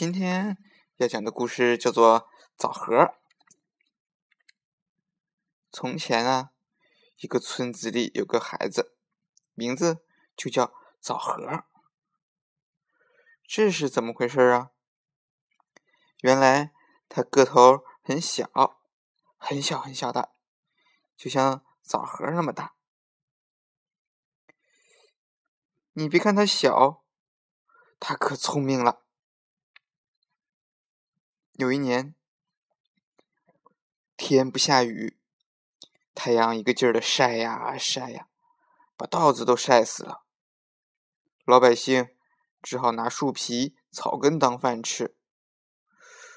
今天要讲的故事叫做《枣核》。从前啊，一个村子里有个孩子，名字就叫枣核。这是怎么回事啊？原来他个头很小，很小很小的，就像枣核那么大。你别看他小，他可聪明了。有一年，天不下雨，太阳一个劲儿的晒呀晒呀，把稻子都晒死了。老百姓只好拿树皮、草根当饭吃。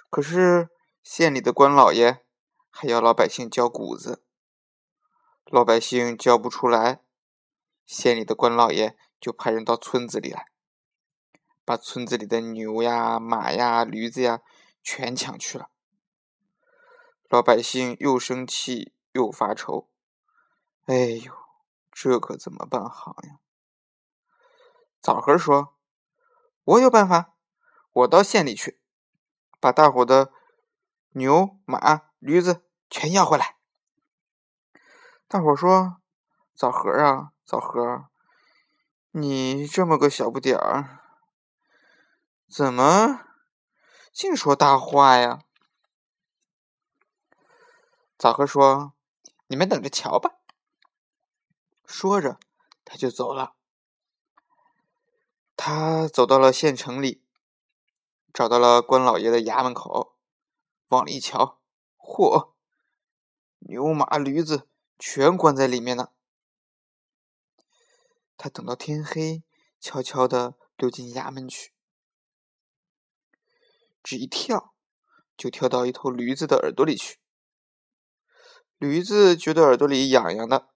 可是县里的官老爷还要老百姓交谷子，老百姓交不出来，县里的官老爷。就派人到村子里来，把村子里的牛呀、马呀、驴子呀全抢去了。老百姓又生气又发愁，哎呦，这可怎么办好呀？枣核说：“我有办法，我到县里去，把大伙的牛、马、驴子全要回来。”大伙说：“枣核啊，枣核。”你这么个小不点儿，怎么净说大话呀？枣核说：“你们等着瞧吧。”说着，他就走了。他走到了县城里，找到了关老爷的衙门口，往里一瞧，嚯，牛马驴子全关在里面呢。他等到天黑，悄悄地溜进衙门去，只一跳，就跳到一头驴子的耳朵里去。驴子觉得耳朵里痒痒的，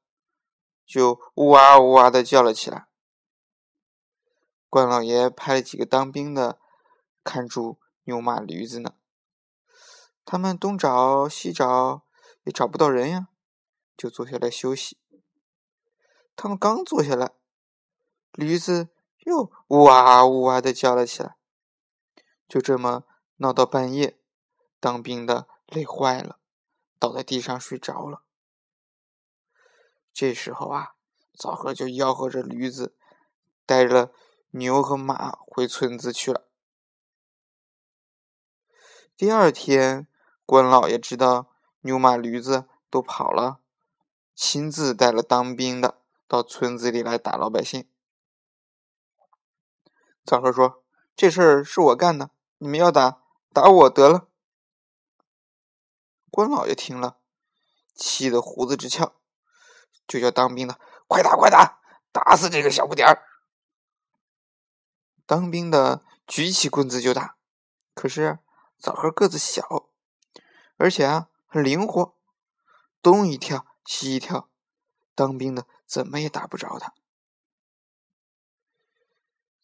就呜哇呜哇的叫了起来。关老爷派了几个当兵的看住牛马驴子呢，他们东找西找，也找不到人呀，就坐下来休息。他们刚坐下来。驴子又呜哇呜哇的叫了起来，就这么闹到半夜，当兵的累坏了，倒在地上睡着了。这时候啊，枣核就吆喝着驴子，带着牛和马回村子去了。第二天，关老爷知道牛马驴子都跑了，亲自带了当兵的到村子里来打老百姓。枣核说：“这事儿是我干的，你们要打，打我得了。”关老爷听了，气得胡子直翘，就叫当兵的：“快打，快打，打死这个小不点儿！”当兵的举起棍子就打，可是枣核个子小，而且啊很灵活，东一跳西一跳，当兵的怎么也打不着他。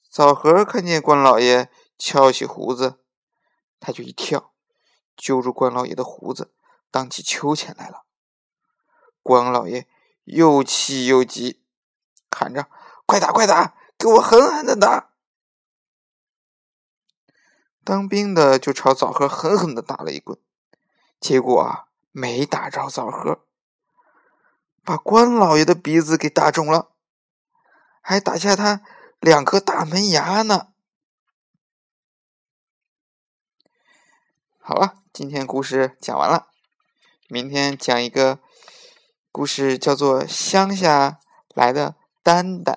枣核看见关老爷翘起胡子，他就一跳，揪住关老爷的胡子，荡起秋千来了。关老爷又气又急，喊着：“快打，快打，给我狠狠的打！”当兵的就朝枣核狠狠的打了一棍，结果啊，没打着枣核，把关老爷的鼻子给打肿了，还打下他。两颗大门牙呢。好了，今天故事讲完了，明天讲一个故事，叫做《乡下来的丹丹》。